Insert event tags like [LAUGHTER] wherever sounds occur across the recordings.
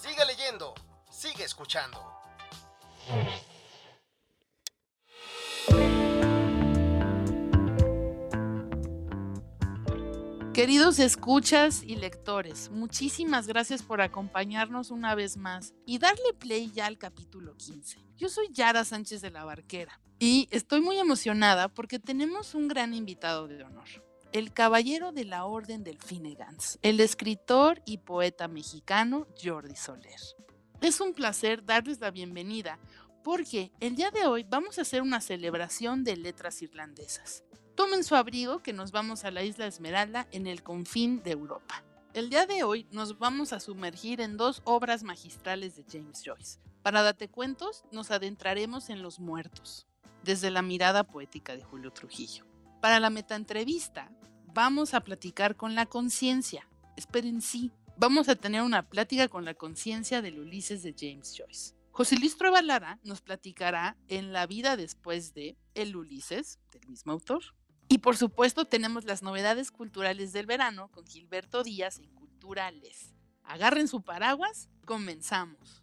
Sigue leyendo, sigue escuchando. Queridos escuchas y lectores, muchísimas gracias por acompañarnos una vez más y darle play ya al capítulo 15. Yo soy Yara Sánchez de la Barquera y estoy muy emocionada porque tenemos un gran invitado de honor, el caballero de la Orden del Finnegan's, el escritor y poeta mexicano Jordi Soler. Es un placer darles la bienvenida porque el día de hoy vamos a hacer una celebración de letras irlandesas. Tomen su abrigo que nos vamos a la isla Esmeralda en el confín de Europa. El día de hoy nos vamos a sumergir en dos obras magistrales de James Joyce. Para Date Cuentos nos adentraremos en los muertos, desde la mirada poética de Julio Trujillo. Para la metaentrevista vamos a platicar con la conciencia. Esperen sí, vamos a tener una plática con la conciencia del Ulises de James Joyce. José Luis Trueba Lara nos platicará en La vida después de El Ulises, del mismo autor. Y por supuesto tenemos las novedades culturales del verano con Gilberto Díaz en Culturales. Agarren su paraguas, comenzamos.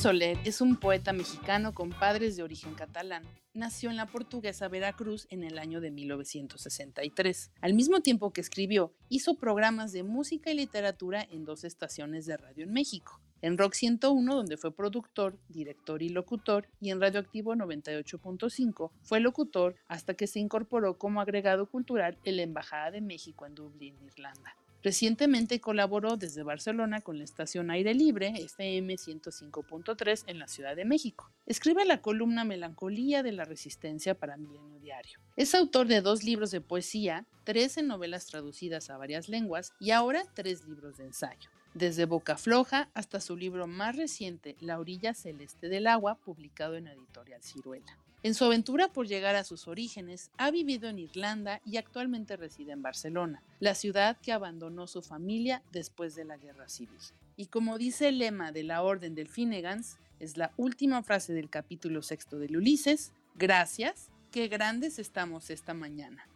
Soler es un poeta mexicano con padres de origen catalán. Nació en la portuguesa Veracruz en el año de 1963. Al mismo tiempo que escribió, hizo programas de música y literatura en dos estaciones de radio en México. En Rock 101, donde fue productor, director y locutor, y en Radioactivo 98.5 fue locutor hasta que se incorporó como agregado cultural en la Embajada de México en Dublín, Irlanda. Recientemente colaboró desde Barcelona con la estación Aire Libre, FM 105.3 en la Ciudad de México. Escribe la columna Melancolía de la Resistencia para Milenio Diario. Es autor de dos libros de poesía, 13 novelas traducidas a varias lenguas y ahora tres libros de ensayo. Desde Boca Floja hasta su libro más reciente, La orilla celeste del agua, publicado en Editorial Ciruela. En su aventura por llegar a sus orígenes, ha vivido en Irlanda y actualmente reside en Barcelona, la ciudad que abandonó su familia después de la Guerra Civil. Y como dice el lema de la Orden del Finnegans, es la última frase del capítulo sexto del Ulises, gracias, qué grandes estamos esta mañana.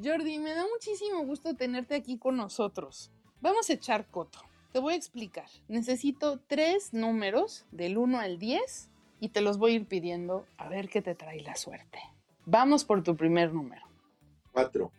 Jordi, me da muchísimo gusto tenerte aquí con nosotros. Vamos a echar coto. Te voy a explicar. Necesito tres números del 1 al 10 y te los voy a ir pidiendo a ver qué te trae la suerte. Vamos por tu primer número. Cuatro.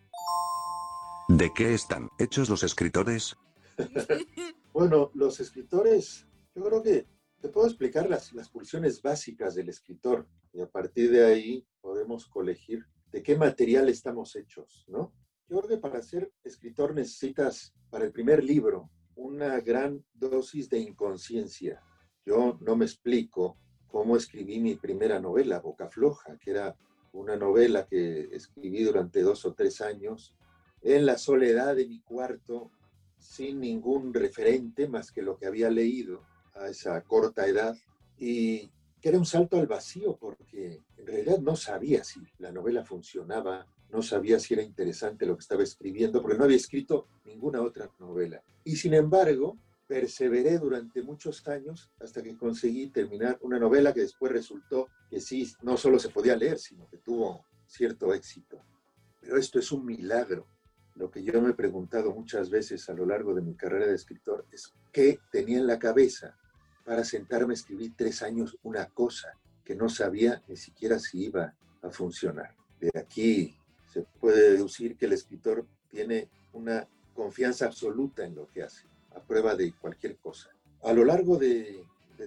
¿De qué están hechos los escritores? [LAUGHS] Bueno, los escritores, yo creo que te puedo explicar las, las pulsiones básicas del escritor y a partir de ahí podemos colegir de qué material estamos hechos, ¿no? Yo creo que para ser escritor necesitas, para el primer libro, una gran dosis de inconsciencia. Yo no me explico cómo escribí mi primera novela, Boca Floja, que era una novela que escribí durante dos o tres años en la soledad de mi cuarto, sin ningún referente más que lo que había leído a esa corta edad, y que era un salto al vacío porque en realidad no sabía si la novela funcionaba, no sabía si era interesante lo que estaba escribiendo, porque no había escrito ninguna otra novela. Y sin embargo, perseveré durante muchos años hasta que conseguí terminar una novela que después resultó que sí, no solo se podía leer, sino que tuvo cierto éxito. Pero esto es un milagro. Lo que yo me he preguntado muchas veces a lo largo de mi carrera de escritor es qué tenía en la cabeza para sentarme a escribir tres años una cosa que no sabía ni siquiera si iba a funcionar. De aquí se puede deducir que el escritor tiene una confianza absoluta en lo que hace, a prueba de cualquier cosa. A lo largo de,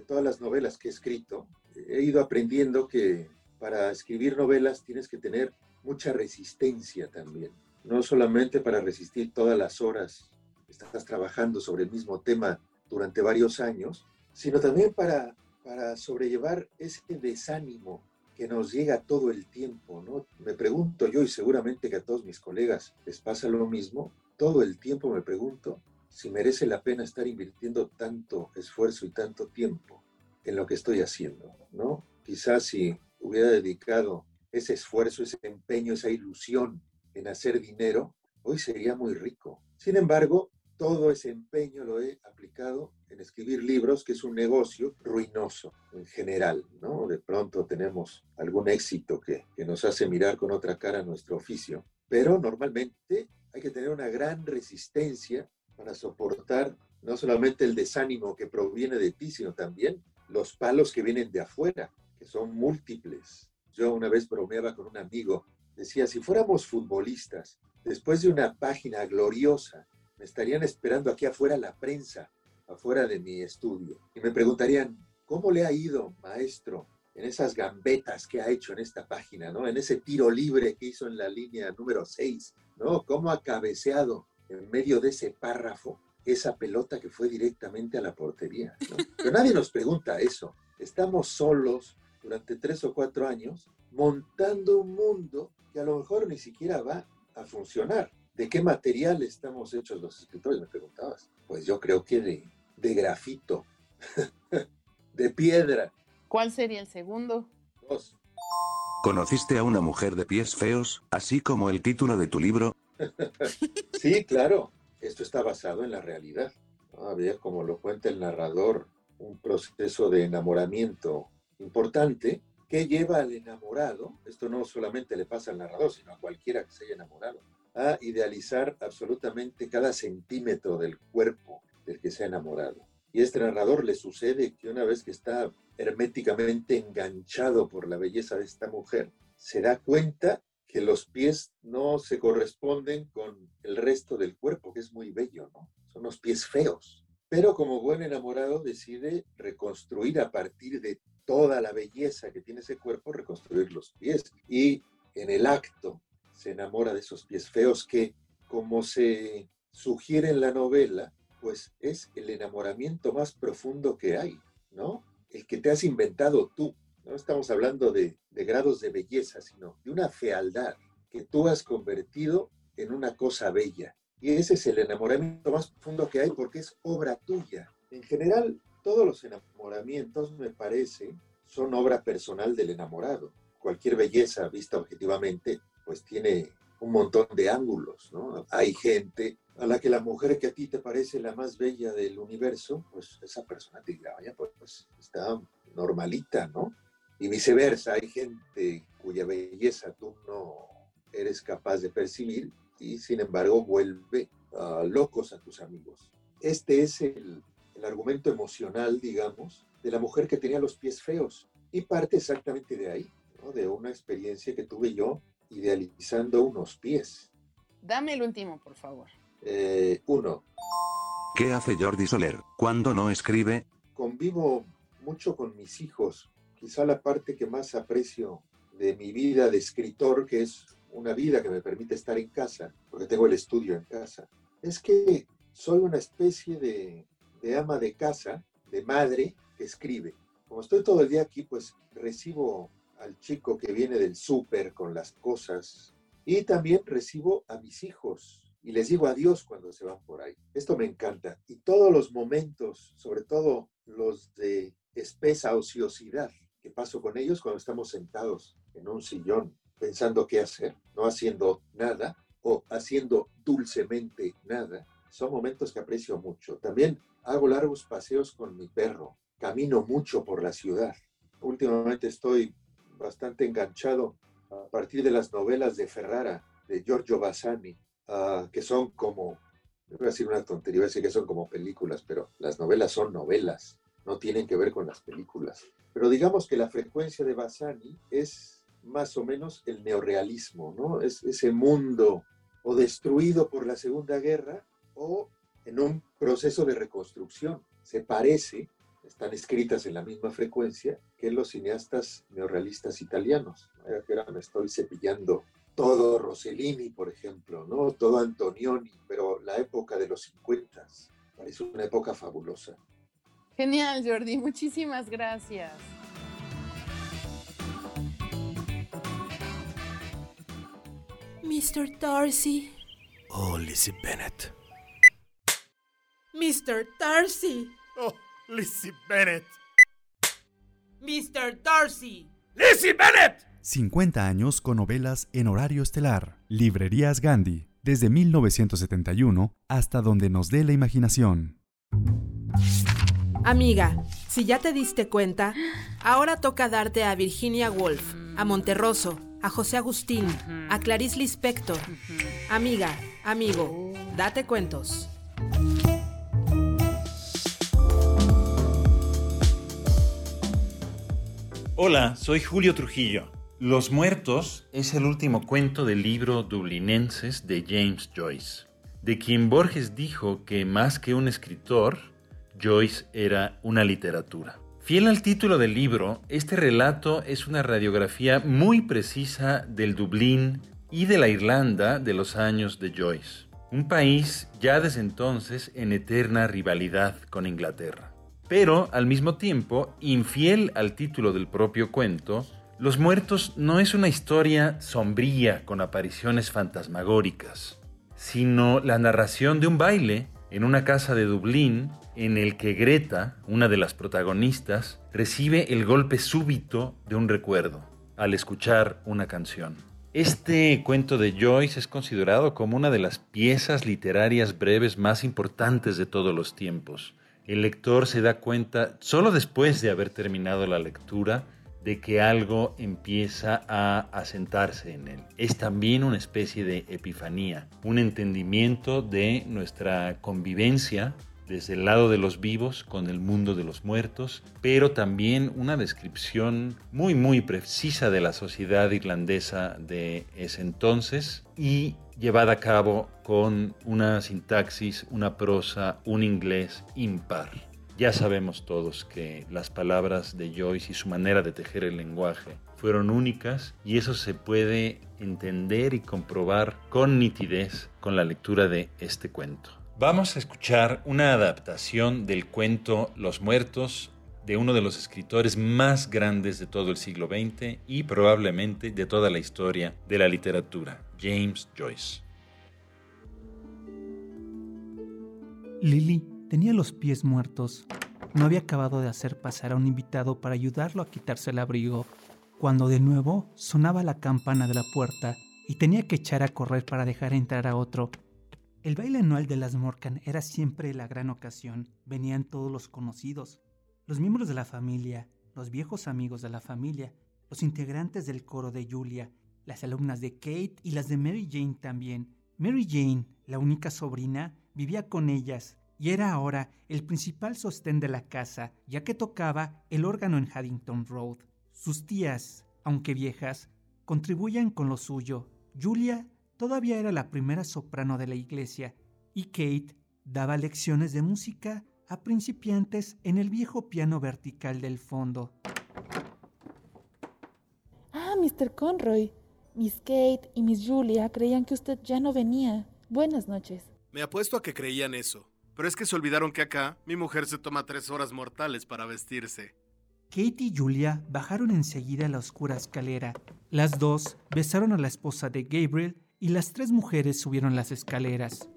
todas las novelas que he escrito, he ido aprendiendo que para escribir novelas tienes que tener mucha resistencia también. No solamente para resistir todas las horas que estás trabajando sobre el mismo tema durante varios años, sino también para, para sobrellevar ese desánimo que nos llega todo el tiempo, ¿no? Me pregunto yo, y seguramente que a todos mis colegas les pasa lo mismo, todo el tiempo me pregunto si merece la pena estar invirtiendo tanto esfuerzo y tanto tiempo en lo que estoy haciendo, ¿no? Quizás si hubiera dedicado ese esfuerzo, ese empeño, esa ilusión en hacer dinero, hoy sería muy rico. Sin embargo, todo ese empeño lo he aplicado en escribir libros, que es un negocio ruinoso en general, ¿no? De pronto tenemos algún éxito que, nos hace mirar con otra cara nuestro oficio, pero normalmente hay que tener una gran resistencia para soportar no solamente el desánimo que proviene de ti, sino también los palos que vienen de afuera, que son múltiples. Yo una vez bromeaba con un amigo, decía, si fuéramos futbolistas, después de una página gloriosa, me estarían esperando aquí afuera la prensa, afuera de mi estudio, y me preguntarían, ¿cómo le ha ido, maestro, en esas gambetas que ha hecho en esta página, ¿no? En ese tiro libre que hizo en la línea número 6, ¿no? ¿Cómo ha cabeceado en medio de ese párrafo esa pelota que fue directamente a la portería? ¿no? Pero nadie nos pregunta eso. Estamos solos durante tres o cuatro años montando un mundo que a lo mejor ni siquiera va a funcionar. ¿De qué material estamos hechos los escritores? Me preguntabas. Pues yo creo que de, de grafito, [LAUGHS] de piedra. ¿Cuál sería el segundo? Dos. ¿Conociste a una mujer de pies feos, así como el título de tu libro? Sí, claro. Esto está basado en la realidad. Había, como lo cuenta el narrador, un proceso de enamoramiento importante que lleva al enamorado, esto no solamente le pasa al narrador, sino a cualquiera que se haya enamorado, a idealizar absolutamente cada centímetro del cuerpo del que se ha enamorado. Y a este narrador le sucede que una vez que está herméticamente enganchado por la belleza de esta mujer, se da cuenta que los pies no se corresponden con el resto del cuerpo, que es muy bello, ¿no? Son los pies feos. Pero como buen enamorado decide reconstruir a partir de toda la belleza que tiene ese cuerpo, reconstruir los pies. Y en el acto se enamora de esos pies feos que, como se sugiere en la novela, pues es el enamoramiento más profundo que hay, ¿no? El que te has inventado tú. No estamos hablando de, de grados de belleza, sino de una fealdad que tú has convertido en una cosa bella. Y ese es el enamoramiento más profundo que hay porque es obra tuya. En general, todos los enamoramientos, me parece, son obra personal del enamorado. Cualquier belleza vista objetivamente, pues tiene un montón de ángulos, ¿no? Hay gente a la que la mujer que a ti te parece la más bella del universo, pues esa persona te dirá, vaya, pues, pues está normalita, ¿no? Y viceversa, hay gente cuya belleza tú no eres capaz de percibir y sin embargo vuelve uh, locos a tus amigos. Este es el, el argumento emocional, digamos, de la mujer que tenía los pies feos y parte exactamente de ahí, ¿no? de una experiencia que tuve yo idealizando unos pies. Dame el último, por favor. Eh, uno, ¿Qué hace Jordi Soler cuando no escribe? convivo mucho con mis hijos. Quizá la parte que más aprecio de mi vida de escritor, que es una vida que me permite estar en casa, porque tengo el estudio en casa, es que soy una especie de, de ama de casa, de madre que escribe. Como estoy todo el día aquí, pues recibo al chico que viene del súper con las cosas y también recibo a mis hijos y les digo adiós cuando se van por ahí. Esto me encanta. Y todos los momentos, sobre todo los de espesa ociosidad que paso con ellos cuando estamos sentados en un sillón pensando qué hacer, no haciendo nada o haciendo dulcemente nada, son momentos que aprecio mucho. También hago largos paseos con mi perro, camino mucho por la ciudad. Últimamente estoy bastante enganchado a partir de las novelas de Ferrara, de Giorgio Bassani, uh, que son como, voy a decir una tontería, voy a decir que son como películas, pero las novelas son novelas, no tienen que ver con las películas. Pero digamos que la frecuencia de Bassani es más o menos el neorealismo, ¿no? Es ese mundo o destruido por la Segunda Guerra o en un proceso de reconstrucción. Se parece, están escritas en la misma frecuencia que los cineastas neorrealistas italianos. Ahora me estoy cepillando todo Rossellini, por ejemplo, ¿no? todo Antonioni, pero la época de los 50 parece una época fabulosa. Genial, Jordi, muchísimas gracias. Mr. Darcy. Oh, Lizzie Bennett. Mr. Darcy. Oh, Lizzie Bennett. Mr. Darcy. Lizzie Bennett. 50 años con novelas en horario estelar. Librerías Gandhi, desde 1971 hasta donde nos dé la imaginación. Amiga, si ya te diste cuenta, ahora toca darte a Virginia Woolf, a Monterroso, a José Agustín, a Clarice Lispector. Amiga, amigo, date cuentos. Hola, soy Julio Trujillo. Los Muertos es el último cuento del libro Dublinenses de James Joyce, de quien Borges dijo que más que un escritor, Joyce era una literatura. Fiel al título del libro, este relato es una radiografía muy precisa del Dublín y de la Irlanda de los años de Joyce, un país ya desde entonces en eterna rivalidad con Inglaterra. Pero, al mismo tiempo, infiel al título del propio cuento, Los Muertos no es una historia sombría con apariciones fantasmagóricas, sino la narración de un baile en una casa de Dublín en el que Greta, una de las protagonistas, recibe el golpe súbito de un recuerdo al escuchar una canción. Este cuento de Joyce es considerado como una de las piezas literarias breves más importantes de todos los tiempos. El lector se da cuenta solo después de haber terminado la lectura de que algo empieza a asentarse en él. Es también una especie de epifanía, un entendimiento de nuestra convivencia desde el lado de los vivos con el mundo de los muertos, pero también una descripción muy muy precisa de la sociedad irlandesa de ese entonces y llevada a cabo con una sintaxis, una prosa, un inglés impar. Ya sabemos todos que las palabras de Joyce y su manera de tejer el lenguaje fueron únicas y eso se puede entender y comprobar con nitidez con la lectura de este cuento. Vamos a escuchar una adaptación del cuento Los Muertos de uno de los escritores más grandes de todo el siglo XX y probablemente de toda la historia de la literatura, James Joyce. Lily tenía los pies muertos. No había acabado de hacer pasar a un invitado para ayudarlo a quitarse el abrigo, cuando de nuevo sonaba la campana de la puerta y tenía que echar a correr para dejar entrar a otro. El baile anual de las Morcan era siempre la gran ocasión. Venían todos los conocidos, los miembros de la familia, los viejos amigos de la familia, los integrantes del coro de Julia, las alumnas de Kate y las de Mary Jane también. Mary Jane, la única sobrina, vivía con ellas y era ahora el principal sostén de la casa, ya que tocaba el órgano en Haddington Road. Sus tías, aunque viejas, contribuían con lo suyo. Julia todavía era la primera soprano de la iglesia y Kate daba lecciones de música a principiantes en el viejo piano vertical del fondo. Ah, Mr. Conroy. Miss Kate y Miss Julia creían que usted ya no venía. Buenas noches. Me apuesto a que creían eso. Pero es que se olvidaron que acá mi mujer se toma tres horas mortales para vestirse. Kate y Julia bajaron enseguida la oscura escalera. Las dos besaron a la esposa de Gabriel y las tres mujeres subieron las escaleras.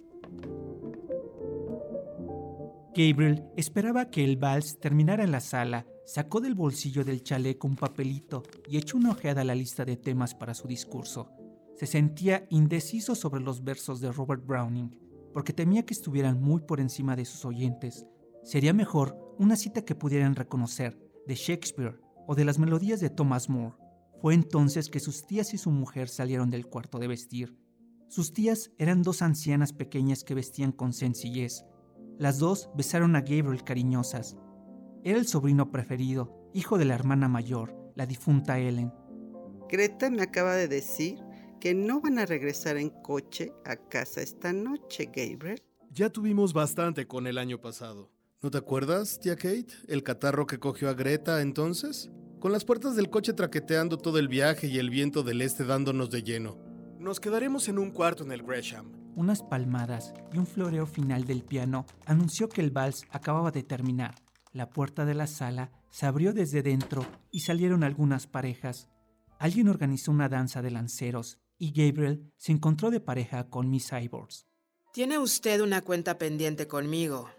Gabriel esperaba que el vals terminara en la sala, sacó del bolsillo del chaleco un papelito y echó una ojeada a la lista de temas para su discurso. Se sentía indeciso sobre los versos de Robert Browning, porque temía que estuvieran muy por encima de sus oyentes. Sería mejor una cita que pudieran reconocer, de Shakespeare o de las melodías de Thomas Moore. Fue entonces que sus tías y su mujer salieron del cuarto de vestir. Sus tías eran dos ancianas pequeñas que vestían con sencillez. Las dos besaron a Gabriel cariñosas. Era el sobrino preferido, hijo de la hermana mayor, la difunta Ellen. Greta me acaba de decir que no van a regresar en coche a casa esta noche, Gabriel. Ya tuvimos bastante con el año pasado. ¿No te acuerdas, tía Kate? El catarro que cogió a Greta entonces. Con las puertas del coche traqueteando todo el viaje y el viento del este dándonos de lleno. Nos quedaremos en un cuarto en el Gresham. Unas palmadas y un floreo final del piano anunció que el vals acababa de terminar. La puerta de la sala se abrió desde dentro y salieron algunas parejas. Alguien organizó una danza de lanceros y Gabriel se encontró de pareja con Miss Ivors. Tiene usted una cuenta pendiente conmigo.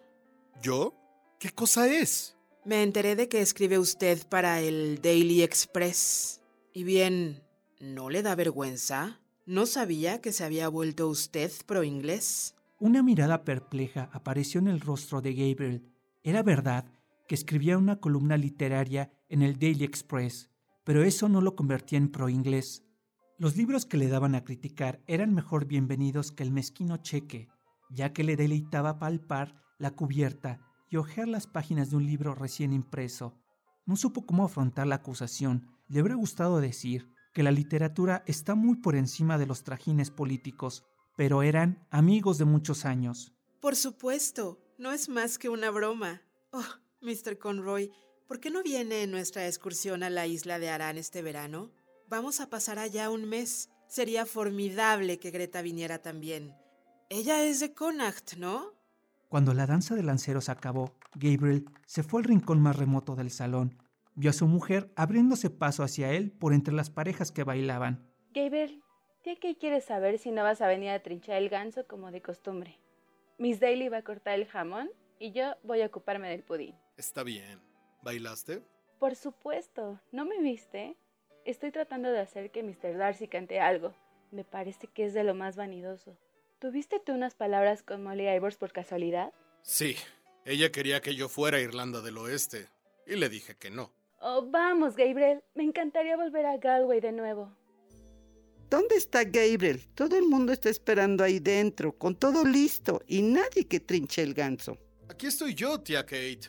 ¿Yo? ¿Qué cosa es? Me enteré de que escribe usted para el Daily Express. Y bien, ¿no le da vergüenza? ¿No sabía que se había vuelto usted pro inglés? Una mirada perpleja apareció en el rostro de Gabriel. Era verdad que escribía una columna literaria en el Daily Express, pero eso no lo convertía en pro inglés. Los libros que le daban a criticar eran mejor bienvenidos que el mezquino cheque, ya que le deleitaba palpar la cubierta y las páginas de un libro recién impreso. No supo cómo afrontar la acusación. Le habría gustado decir que la literatura está muy por encima de los trajines políticos, pero eran amigos de muchos años. Por supuesto, no es más que una broma. Oh, Mr. Conroy, ¿por qué no viene en nuestra excursión a la isla de Arán este verano? Vamos a pasar allá un mes. Sería formidable que Greta viniera también. Ella es de Connacht, ¿no? Cuando la danza de lanceros acabó, Gabriel se fue al rincón más remoto del salón. Vio a su mujer abriéndose paso hacia él por entre las parejas que bailaban. Gabriel, tía Kay quiere saber si no vas a venir a trinchar el ganso como de costumbre. Miss Daly va a cortar el jamón y yo voy a ocuparme del pudín. Está bien. ¿Bailaste? Por supuesto. ¿No me viste? Estoy tratando de hacer que Mr. Darcy cante algo. Me parece que es de lo más vanidoso. ¿Tuviste tú unas palabras con Molly Ivors por casualidad? Sí. Ella quería que yo fuera a Irlanda del Oeste. Y le dije que no. Oh, vamos, Gabriel. Me encantaría volver a Galway de nuevo. ¿Dónde está Gabriel? Todo el mundo está esperando ahí dentro, con todo listo, y nadie que trinche el ganso. Aquí estoy yo, tía Kate.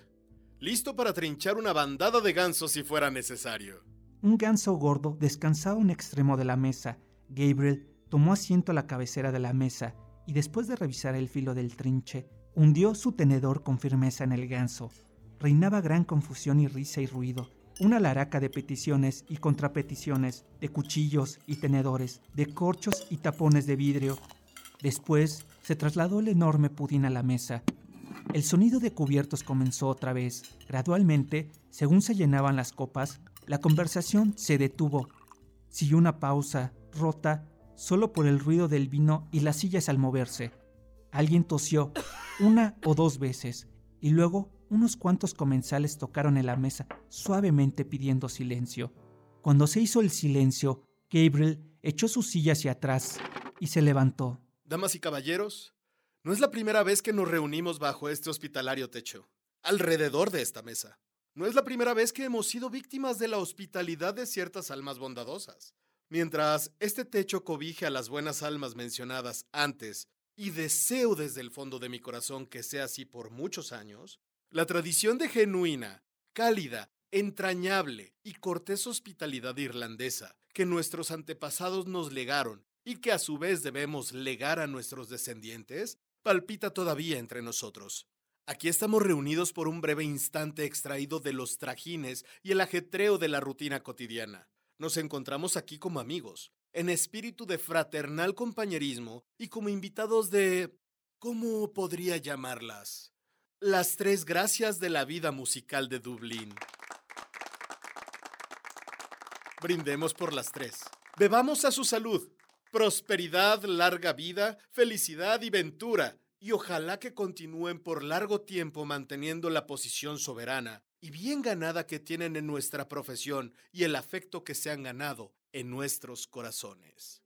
Listo para trinchar una bandada de gansos si fuera necesario. Un ganso gordo descansaba a un extremo de la mesa. Gabriel tomó asiento a la cabecera de la mesa y después de revisar el filo del trinche, hundió su tenedor con firmeza en el ganso. Reinaba gran confusión y risa y ruido, una laraca de peticiones y contrapeticiones, de cuchillos y tenedores, de corchos y tapones de vidrio. Después se trasladó el enorme pudín a la mesa. El sonido de cubiertos comenzó otra vez. Gradualmente, según se llenaban las copas, la conversación se detuvo. Siguió una pausa, rota, solo por el ruido del vino y las sillas al moverse. Alguien tosió una o dos veces y luego unos cuantos comensales tocaron en la mesa suavemente pidiendo silencio. Cuando se hizo el silencio, Gabriel echó su silla hacia atrás y se levantó. Damas y caballeros, no es la primera vez que nos reunimos bajo este hospitalario techo, alrededor de esta mesa. No es la primera vez que hemos sido víctimas de la hospitalidad de ciertas almas bondadosas. Mientras este techo cobije a las buenas almas mencionadas antes, y deseo desde el fondo de mi corazón que sea así por muchos años, la tradición de genuina, cálida, entrañable y cortés hospitalidad irlandesa que nuestros antepasados nos legaron y que a su vez debemos legar a nuestros descendientes, palpita todavía entre nosotros. Aquí estamos reunidos por un breve instante extraído de los trajines y el ajetreo de la rutina cotidiana. Nos encontramos aquí como amigos, en espíritu de fraternal compañerismo y como invitados de... ¿Cómo podría llamarlas? Las tres gracias de la vida musical de Dublín. Brindemos por las tres. Bebamos a su salud. Prosperidad, larga vida, felicidad y ventura. Y ojalá que continúen por largo tiempo manteniendo la posición soberana y bien ganada que tienen en nuestra profesión y el afecto que se han ganado en nuestros corazones.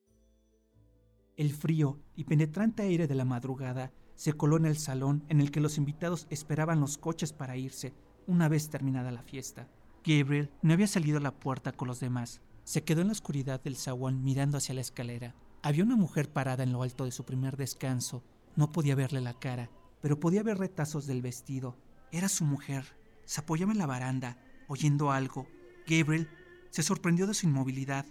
El frío y penetrante aire de la madrugada se coló en el salón en el que los invitados esperaban los coches para irse una vez terminada la fiesta. Gabriel no había salido a la puerta con los demás. Se quedó en la oscuridad del zaguán mirando hacia la escalera. Había una mujer parada en lo alto de su primer descanso. No podía verle la cara, pero podía ver retazos del vestido. Era su mujer. Se apoyaba en la baranda, oyendo algo. Gabriel se sorprendió de su inmovilidad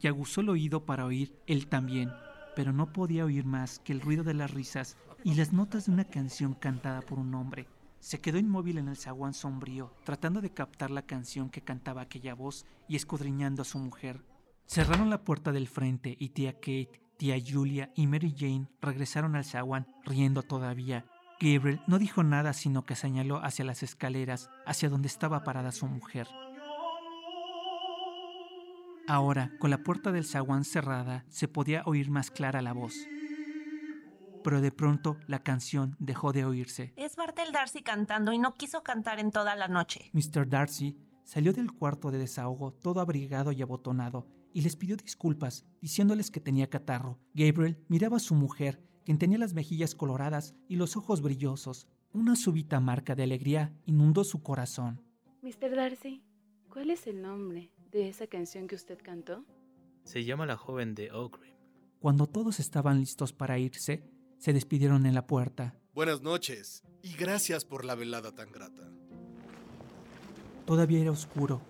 y aguzó el oído para oír él también, pero no podía oír más que el ruido de las risas y las notas de una canción cantada por un hombre. Se quedó inmóvil en el zaguán sombrío, tratando de captar la canción que cantaba aquella voz y escudriñando a su mujer. Cerraron la puerta del frente y tía Kate, tía Julia y Mary Jane regresaron al zaguán, riendo todavía. Gabriel no dijo nada sino que señaló hacia las escaleras, hacia donde estaba parada su mujer. Ahora, con la puerta del zaguán cerrada, se podía oír más clara la voz. Pero de pronto la canción dejó de oírse. Es Bartel Darcy cantando y no quiso cantar en toda la noche. Mr. Darcy salió del cuarto de desahogo todo abrigado y abotonado y les pidió disculpas, diciéndoles que tenía catarro. Gabriel miraba a su mujer, quien tenía las mejillas coloradas y los ojos brillosos. Una súbita marca de alegría inundó su corazón. Mr. Darcy, ¿cuál es el nombre de esa canción que usted cantó? Se llama La joven de Oakrim. Cuando todos estaban listos para irse, se despidieron en la puerta. Buenas noches y gracias por la velada tan grata. Todavía era oscuro.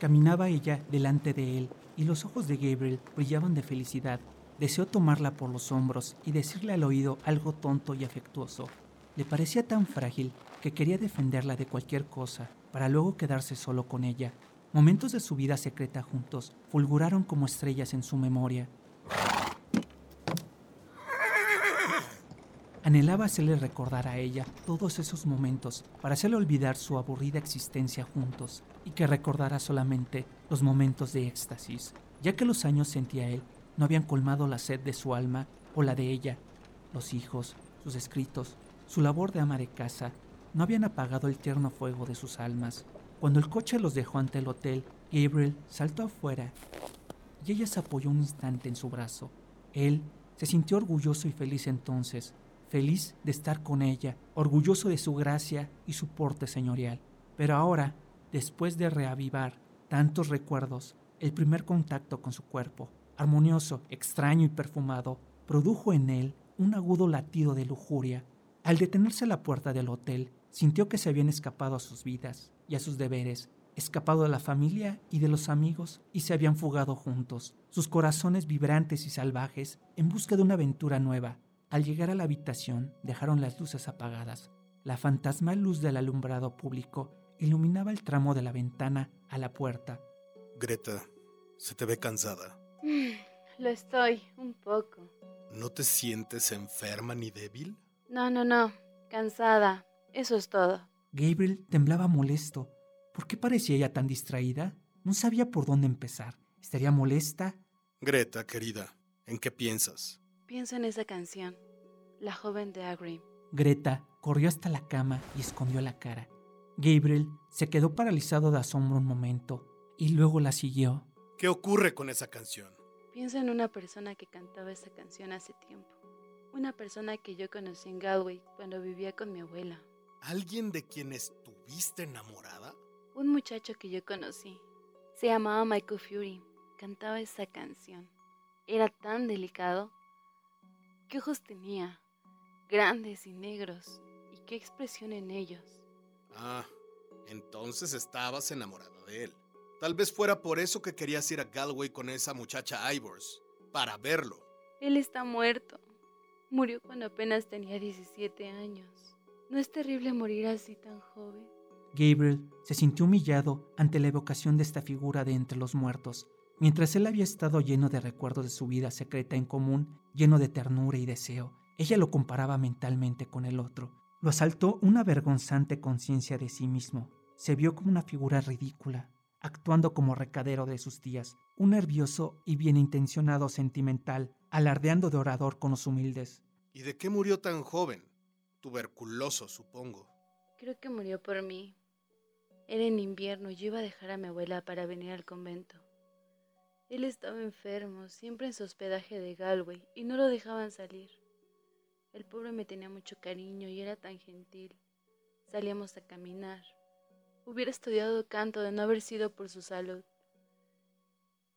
Caminaba ella delante de él y los ojos de Gabriel brillaban de felicidad. Deseó tomarla por los hombros y decirle al oído algo tonto y afectuoso. Le parecía tan frágil que quería defenderla de cualquier cosa para luego quedarse solo con ella. Momentos de su vida secreta juntos fulguraron como estrellas en su memoria. Anhelaba hacerle recordar a ella todos esos momentos para hacerle olvidar su aburrida existencia juntos y que recordara solamente los momentos de éxtasis, ya que los años sentía él no habían colmado la sed de su alma o la de ella. Los hijos, sus escritos, su labor de ama de casa no habían apagado el tierno fuego de sus almas. Cuando el coche los dejó ante el hotel, Gabriel saltó afuera y ella se apoyó un instante en su brazo. Él se sintió orgulloso y feliz entonces, feliz de estar con ella, orgulloso de su gracia y su porte señorial. Pero ahora, después de reavivar tantos recuerdos, el primer contacto con su cuerpo, armonioso, extraño y perfumado, produjo en él un agudo latido de lujuria. Al detenerse a la puerta del hotel, sintió que se habían escapado a sus vidas y a sus deberes, escapado de la familia y de los amigos y se habían fugado juntos, sus corazones vibrantes y salvajes, en busca de una aventura nueva, al llegar a la habitación, dejaron las luces apagadas. La fantasmal luz del alumbrado público iluminaba el tramo de la ventana a la puerta. Greta, se te ve cansada. [SIGHS] Lo estoy, un poco. ¿No te sientes enferma ni débil? No, no, no. Cansada. Eso es todo. Gabriel temblaba molesto. ¿Por qué parecía ella tan distraída? No sabía por dónde empezar. ¿Estaría molesta? Greta, querida, ¿en qué piensas? Pienso en esa canción, La joven de Agrim. Greta corrió hasta la cama y escondió la cara. Gabriel se quedó paralizado de asombro un momento y luego la siguió. ¿Qué ocurre con esa canción? Pienso en una persona que cantaba esa canción hace tiempo. Una persona que yo conocí en Galway cuando vivía con mi abuela. ¿Alguien de quien estuviste enamorada? Un muchacho que yo conocí. Se llamaba Michael Fury. Cantaba esa canción. Era tan delicado. ¿Qué ojos tenía? Grandes y negros. ¿Y qué expresión en ellos? Ah, entonces estabas enamorada de él. Tal vez fuera por eso que querías ir a Galway con esa muchacha Ivors, para verlo. Él está muerto. Murió cuando apenas tenía 17 años. ¿No es terrible morir así tan joven? Gabriel se sintió humillado ante la evocación de esta figura de entre los muertos, mientras él había estado lleno de recuerdos de su vida secreta en común, lleno de ternura y deseo. Ella lo comparaba mentalmente con el otro. Lo asaltó una vergonzante conciencia de sí mismo. Se vio como una figura ridícula, actuando como recadero de sus tías, un nervioso y bien intencionado sentimental, alardeando de orador con los humildes. ¿Y de qué murió tan joven? Tuberculoso, supongo. Creo que murió por mí. Era en invierno y yo iba a dejar a mi abuela para venir al convento. Él estaba enfermo, siempre en su hospedaje de Galway, y no lo dejaban salir. El pobre me tenía mucho cariño y era tan gentil. Salíamos a caminar. Hubiera estudiado canto de no haber sido por su salud.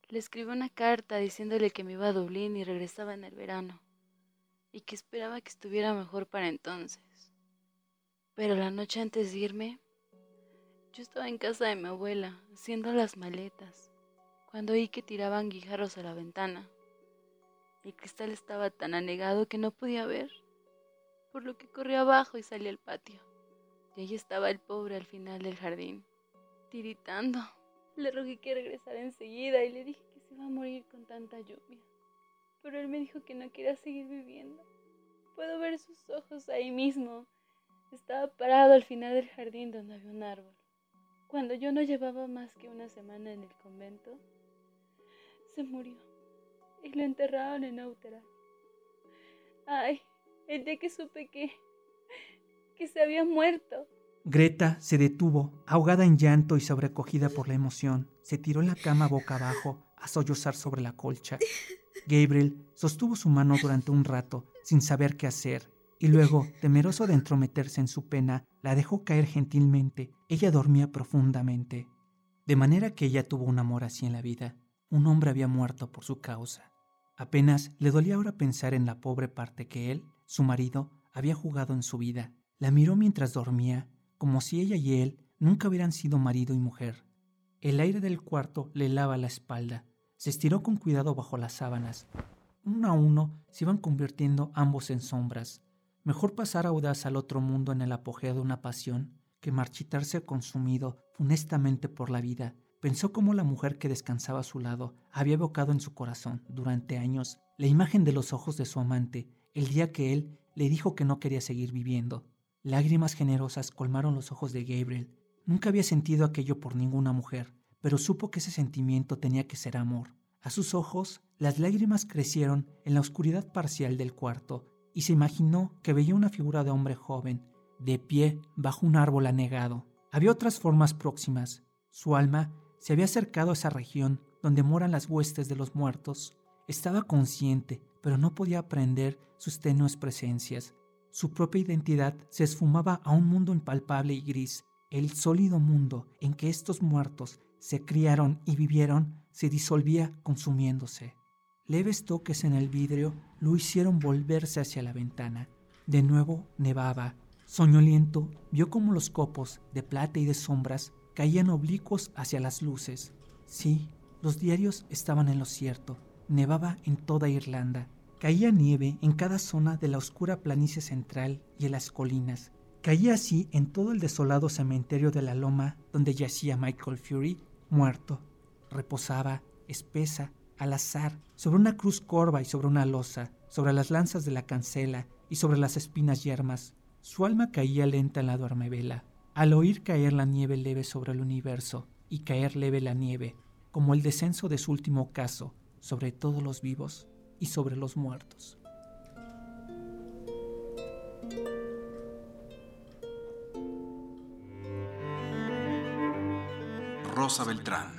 Le escribí una carta diciéndole que me iba a Dublín y regresaba en el verano, y que esperaba que estuviera mejor para entonces. Pero la noche antes de irme, yo estaba en casa de mi abuela, haciendo las maletas, cuando oí que tiraban guijarros a la ventana. El cristal estaba tan anegado que no podía ver. por lo que corrí abajo y salí al patio. Y ahí estaba el pobre al final del jardín, tiritando. Le rogué que regresara enseguida y le dije que se iba a morir con tanta lluvia. Pero él me dijo que no quería seguir viviendo. Puedo ver sus ojos ahí mismo. Estaba parado al final del jardín donde había un árbol. Cuando yo no llevaba más que una semana en el convento, se murió y lo enterraron en Autera. Ay, el día que supe que, que se había muerto. Greta se detuvo, ahogada en llanto y sobrecogida por la emoción. Se tiró la cama boca abajo, a sollozar sobre la colcha. Gabriel sostuvo su mano durante un rato, sin saber qué hacer, y luego, temeroso de entrometerse en su pena, la dejó caer gentilmente. Ella dormía profundamente. De manera que ella tuvo un amor así en la vida. Un hombre había muerto por su causa. Apenas le dolía ahora pensar en la pobre parte que él, su marido, había jugado en su vida. La miró mientras dormía, como si ella y él nunca hubieran sido marido y mujer. El aire del cuarto le lava la espalda. Se estiró con cuidado bajo las sábanas. Uno a uno se iban convirtiendo ambos en sombras. Mejor pasar audaz al otro mundo en el apogeo de una pasión que marchitarse consumido funestamente por la vida. Pensó cómo la mujer que descansaba a su lado había evocado en su corazón durante años la imagen de los ojos de su amante el día que él le dijo que no quería seguir viviendo. Lágrimas generosas colmaron los ojos de Gabriel. Nunca había sentido aquello por ninguna mujer, pero supo que ese sentimiento tenía que ser amor. A sus ojos, las lágrimas crecieron en la oscuridad parcial del cuarto y se imaginó que veía una figura de hombre joven, de pie bajo un árbol anegado. Había otras formas próximas. Su alma se había acercado a esa región donde moran las huestes de los muertos. Estaba consciente, pero no podía aprender sus tenues presencias. Su propia identidad se esfumaba a un mundo impalpable y gris. El sólido mundo en que estos muertos se criaron y vivieron se disolvía consumiéndose. Leves toques en el vidrio lo hicieron volverse hacia la ventana. De nuevo nevaba. Soñoliento vio como los copos de plata y de sombras caían oblicuos hacia las luces. Sí, los diarios estaban en lo cierto. Nevaba en toda Irlanda. Caía nieve en cada zona de la oscura planicie central y en las colinas. Caía así en todo el desolado cementerio de la loma donde yacía Michael Fury, muerto. Reposaba, espesa, al azar, sobre una cruz corva y sobre una losa, sobre las lanzas de la cancela y sobre las espinas yermas. Su alma caía lenta en la duermevela, al oír caer la nieve leve sobre el universo y caer leve la nieve, como el descenso de su último ocaso sobre todos los vivos y sobre los muertos. Rosa Beltrán.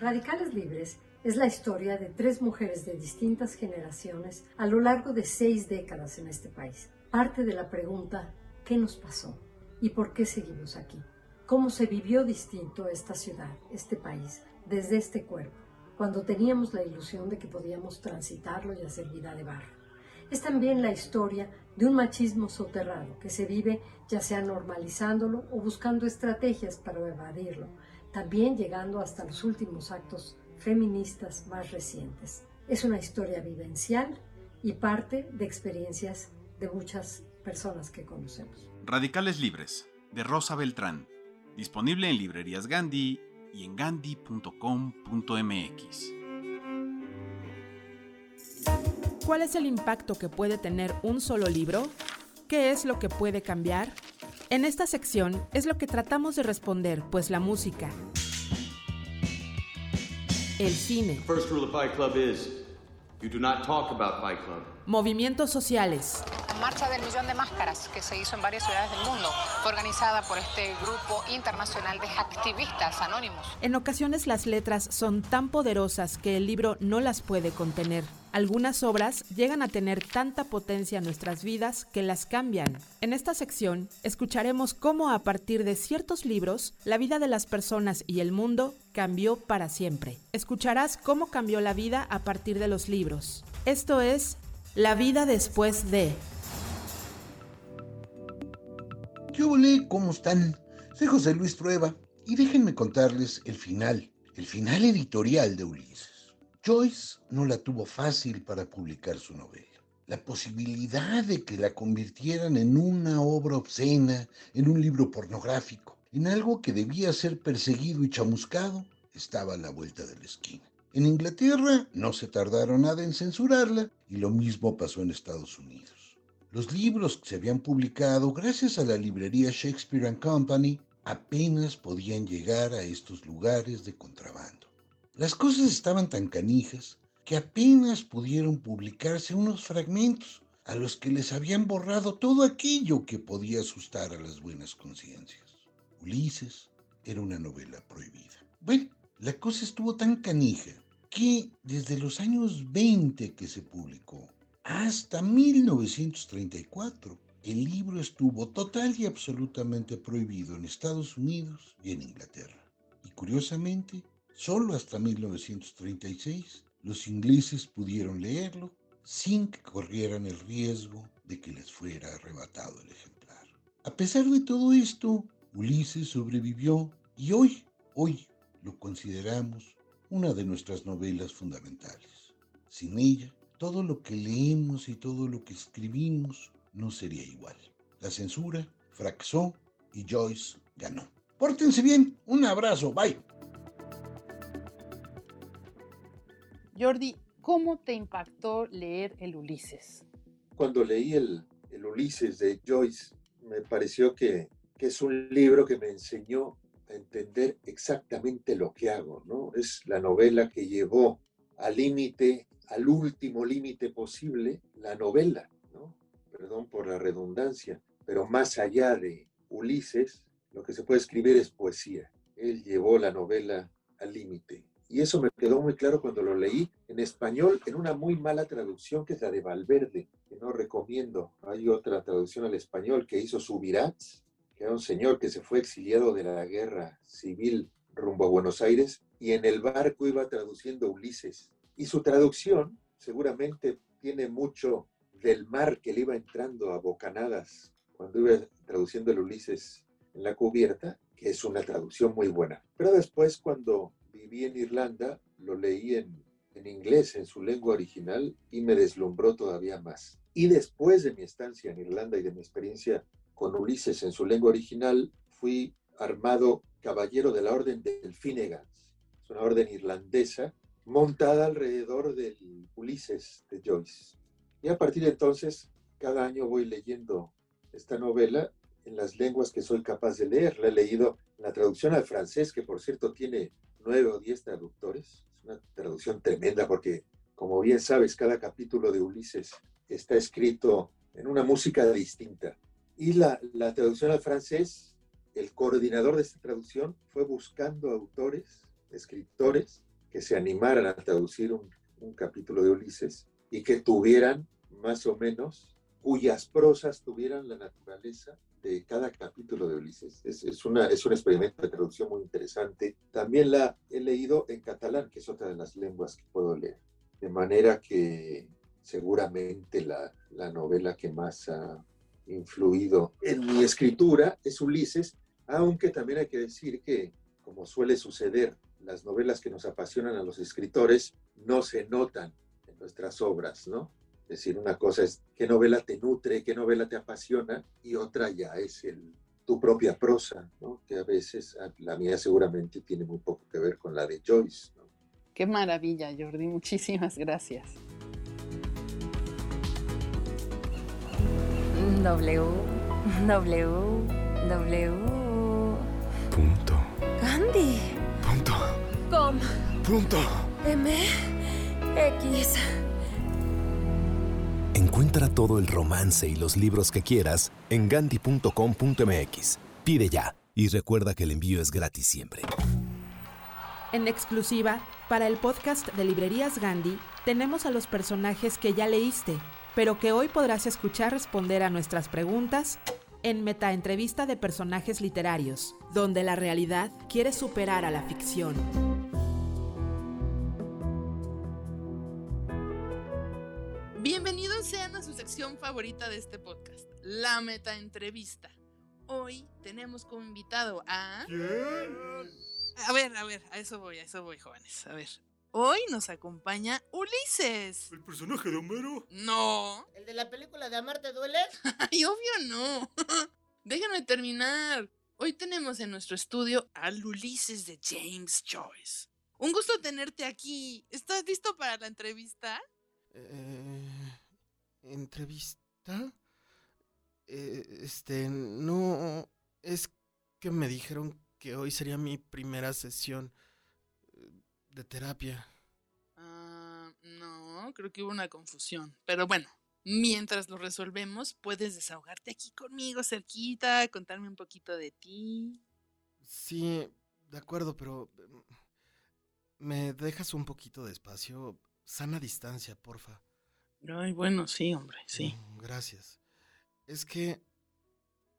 Radicales Libres es la historia de tres mujeres de distintas generaciones a lo largo de seis décadas en este país. Parte de la pregunta, ¿qué nos pasó? ¿Y por qué seguimos aquí? ¿Cómo se vivió distinto esta ciudad, este país, desde este cuerpo, cuando teníamos la ilusión de que podíamos transitarlo y hacer vida de barro? Es también la historia de un machismo soterrado que se vive ya sea normalizándolo o buscando estrategias para evadirlo, también llegando hasta los últimos actos feministas más recientes. Es una historia vivencial y parte de experiencias de muchas personas que conocemos. Radicales Libres, de Rosa Beltrán, disponible en librerías Gandhi y en gandhi.com.mx. ¿Cuál es el impacto que puede tener un solo libro? ¿Qué es lo que puede cambiar? En esta sección es lo que tratamos de responder, pues la música, el cine, First rule of Fight Club is you do not talk about Fight Club. movimientos sociales, Marcha del Millón de Máscaras, que se hizo en varias ciudades del mundo, fue organizada por este grupo internacional de activistas anónimos. En ocasiones las letras son tan poderosas que el libro no las puede contener. Algunas obras llegan a tener tanta potencia en nuestras vidas que las cambian. En esta sección escucharemos cómo a partir de ciertos libros la vida de las personas y el mundo cambió para siempre. Escucharás cómo cambió la vida a partir de los libros. Esto es La vida después de... ¿Qué ole? ¿Cómo están? Soy José Luis Trueba y déjenme contarles el final, el final editorial de Ulises. Joyce no la tuvo fácil para publicar su novela. la posibilidad de que la convirtieran en una obra obscena, en un libro pornográfico, en algo que debía ser perseguido y chamuscado, estaba a la vuelta de la esquina. En Inglaterra no se tardaron nada en censurarla y lo mismo pasó en Estados Unidos. Los libros que se habían publicado gracias a la librería Shakespeare and Company apenas podían llegar a estos lugares de contrabando. Las cosas estaban tan canijas que apenas pudieron publicarse unos fragmentos a los que les habían borrado todo aquello que podía asustar a las buenas conciencias. Ulises era una novela prohibida. Bueno, la cosa estuvo tan canija que desde los años 20 que se publicó hasta 1934 el libro estuvo total y absolutamente prohibido en Estados Unidos y en Inglaterra. Y curiosamente, solo hasta 1936 los ingleses pudieron leerlo sin que corrieran el riesgo de que les fuera arrebatado el ejemplar. A pesar de todo esto, Ulises sobrevivió y hoy, hoy lo consideramos una de nuestras novelas fundamentales. Sin ella, todo lo que leemos y todo lo que escribimos no sería igual. La censura fracasó y Joyce ganó. Pórtense bien, un abrazo, bye. Jordi, ¿cómo te impactó leer el Ulises? Cuando leí el, el Ulises de Joyce, me pareció que, que, es un libro que me enseñó a entender exactamente lo que hago, ¿no? Es la novela que llevó al límite, al último límite posible, la novela, ¿no? Perdón por la redundancia, pero más allá de Ulises, lo que se puede escribir es poesía. Él llevó la novela al límite. Y eso me quedó muy claro cuando lo leí en español en una muy mala traducción que es la de Valverde, que no recomiendo. Hay otra traducción al español que hizo Subirats, que era un señor que se fue exiliado de la guerra civil rumbo a Buenos Aires y en el barco iba traduciendo Ulises. Y su traducción seguramente tiene mucho del mar que le iba entrando a bocanadas cuando iba traduciendo el Ulises en la cubierta, que es una traducción muy buena. Pero después cuando viví en Irlanda, lo leí en, en inglés, en su lengua original, y me deslumbró todavía más. Y después de mi estancia en Irlanda y de mi experiencia con Ulises en su lengua original, fui armado caballero de la Orden del Finnegan. Es una orden irlandesa montada alrededor del Ulises de Joyce. Y a partir de entonces, cada año voy leyendo esta novela en las lenguas que soy capaz de leer. La he leído en la traducción al francés, que por cierto tiene nueve o diez traductores. Es una traducción tremenda porque, como bien sabes, cada capítulo de Ulises está escrito en una música distinta. Y la, la traducción al francés, el coordinador de esta traducción fue buscando autores, escritores, que se animaran a traducir un, capítulo de Ulises y que tuvieran más o menos, cuyas prosas tuvieran la naturaleza de cada capítulo de Ulises. Es, es, una, es un experimento de traducción muy interesante. También la he leído en catalán, que es otra de las lenguas que puedo leer. De manera que seguramente la, la novela que más ha influido en mi escritura es Ulises, aunque también hay que decir que, como suele suceder, las novelas que nos apasionan a los escritores no se notan en nuestras obras, ¿no? Es decir, una cosa es qué novela te nutre, qué novela te apasiona, y otra ya es el, tu propia prosa, ¿no? que a veces, la mía seguramente tiene muy poco que ver con la de Joyce. ¿no? Qué maravilla, Jordi, muchísimas gracias. W, W, W. Com. Punto. M. X. Encuentra todo el romance y los libros que quieras en gandhi.com.mx. Pide ya y recuerda que el envío es gratis siempre. En exclusiva, para el podcast de Librerías Gandhi, tenemos a los personajes que ya leíste, pero que hoy podrás escuchar responder a nuestras preguntas en Meta Entrevista de Personajes Literarios, donde la realidad quiere superar a la ficción. Favorita de este podcast, la Meta Entrevista. Hoy tenemos como invitado a... A ver, a ver, a eso voy, a eso voy, jóvenes. A ver, Hoy nos acompaña Ulises. ¿El personaje de Homero? No. ¿El de la película de Amarte duele? [LAUGHS] Ay, obvio no. [LAUGHS] Déjenme terminar. Hoy tenemos en nuestro estudio al Ulises de James Joyce. Un gusto tenerte aquí. ¿Estás listo para la entrevista? Eh, ¿Entrevista? Eh, este, no. Es que me dijeron que hoy sería mi primera sesión eh, de terapia. Ah, no, creo que hubo una confusión. Pero bueno, mientras lo resolvemos, puedes desahogarte aquí conmigo, cerquita, contarme un poquito de ti. Sí, de acuerdo, pero. em, ¿Me dejas un poquito de espacio? Sana distancia, porfa. Ay, bueno, sí, hombre, sí. Mm, Gracias. Es que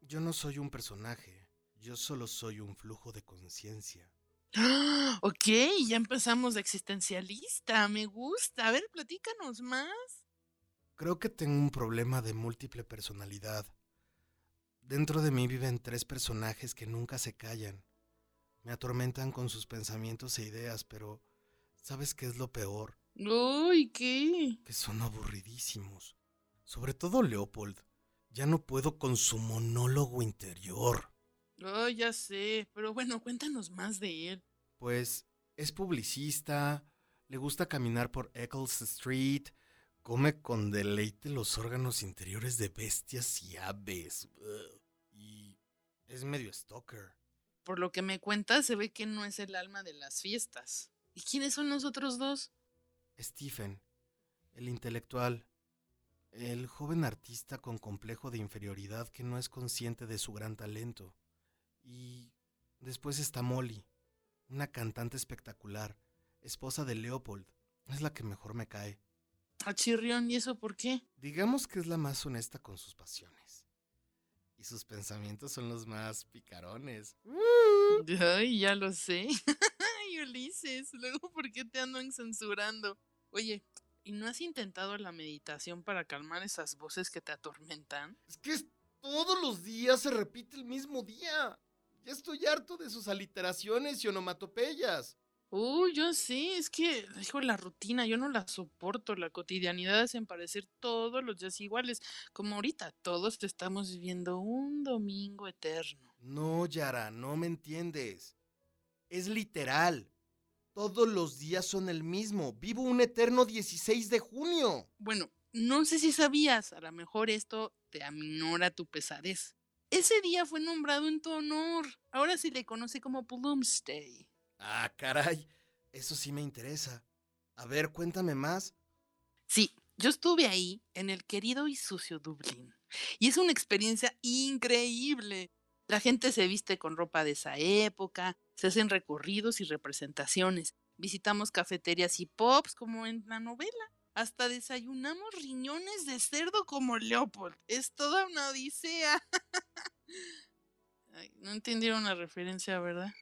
yo no soy un personaje, yo solo soy un flujo de conciencia. ¡Ah! Ok, ya empezamos de existencialista. Me gusta. A ver, platícanos más. Creo que tengo un problema de múltiple personalidad. Dentro de mí viven tres personajes que nunca se callan. Me atormentan con sus pensamientos e ideas, pero ¿sabes qué es lo peor? Uy, ¿qué? Que son aburridísimos. Sobre todo Leopold. Ya no puedo con su monólogo interior. Oh, ya sé. Pero bueno, cuéntanos más de él. Pues es publicista, le gusta caminar por Eccles Street, come con deleite los órganos interiores de bestias y aves. Y es medio stalker. Por lo que me cuentas, se ve que no es el alma de las fiestas. ¿Y quiénes son los otros dos? Stephen, el intelectual, el joven artista con complejo de inferioridad que no es consciente de su gran talento. Y después está Molly, una cantante espectacular, esposa de Leopold. Es la que mejor me cae. A Chirrión, ¿y eso por qué? Digamos que es la más honesta con sus pasiones. Y sus pensamientos son los más picarones. Ay, ya lo sé. [LAUGHS] Ay, Ulises, luego, [LAUGHS] ¿por qué te andan censurando? Oye, ¿y no has intentado la meditación para calmar esas voces que te atormentan? Es que es- todos los días se repite el mismo día. Ya estoy harto de sus aliteraciones y onomatopeyas. Uy, yo sé, es que, hijo, la rutina, yo no la soporto. La cotidianidad es en parecer todos los días iguales. Como ahorita, todos estamos viviendo un domingo eterno. No, Yara, no me entiendes. Es literal. Todos los días son el mismo. Vivo un eterno 16 de junio. Bueno, no sé si sabías, a lo mejor esto te aminora tu pesadez. Ese día fue nombrado en tu honor. Ahora se le conoce como Bloomsday. Ah, caray. Eso sí me interesa. A ver, cuéntame más. Sí, yo estuve ahí, en el querido y sucio Dublín. Y es una experiencia increíble. La gente se viste con ropa de esa época, se hacen recorridos y representaciones. Visitamos cafeterías y pubs como en la novela. Hasta desayunamos riñones de cerdo como Leopold. Es toda una odisea. [LAUGHS] Ay, no entendieron la referencia, ¿verdad?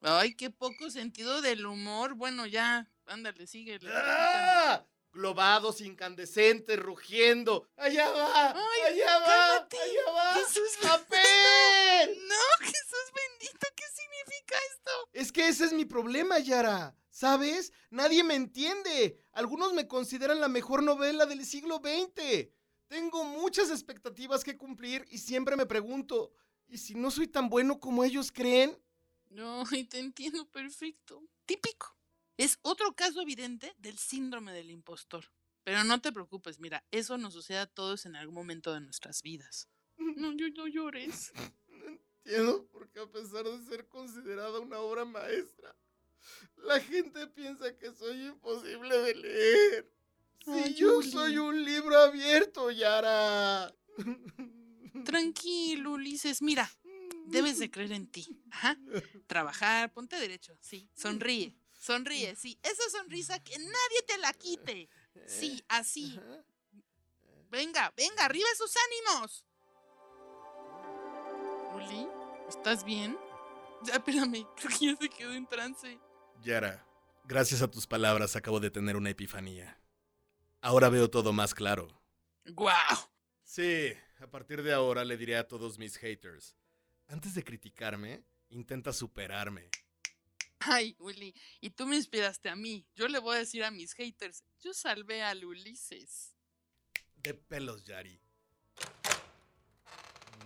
Ay, qué poco sentido del humor. Bueno, ya, ándale, síguele. ¡Ah! Globados, incandescentes, rugiendo. ¡Allá va! ¡Allá va! cálmate. ¡Allá va! Jesús, ¡Papel! No, Jesús bendito, ¿qué significa esto? Es que ese es mi problema, Yara. ¿Sabes? Nadie me entiende. Algunos me consideran la mejor novela del siglo XX. Tengo muchas expectativas que cumplir y siempre me pregunto, ¿y si no soy tan bueno como ellos creen? No, y te entiendo perfecto. Típico. Es otro caso evidente del síndrome del impostor. Pero no te preocupes, mira, eso nos sucede a todos en algún momento de nuestras vidas. [LAUGHS] No, yo no llores. Entiendo porque a pesar de ser considerada una obra maestra, la gente piensa que soy imposible de leer. Si Ay, yo soy un libro abierto, Yara. [LAUGHS] Tranquilo, Ulises. Mira, debes de creer en ti. Ajá. Trabajar, ponte derecho. Sí, sonríe. Sonríe, sí. Esa sonrisa que nadie te la quite. Sí, así. Venga, venga, arriba esos ánimos. Uli, ¿estás bien? Ya, espérame, [LAUGHS] creo que ya se quedó en trance. Yara, gracias a tus palabras acabo de tener una epifanía. Ahora veo todo más claro. ¡Guau! Sí, a partir de ahora le diré a todos mis haters. Antes de criticarme, intenta superarme. Ay, Willy, y tú me inspiraste a mí. Yo le voy a decir a mis haters, yo salvé al Ulises. De pelos, Yari.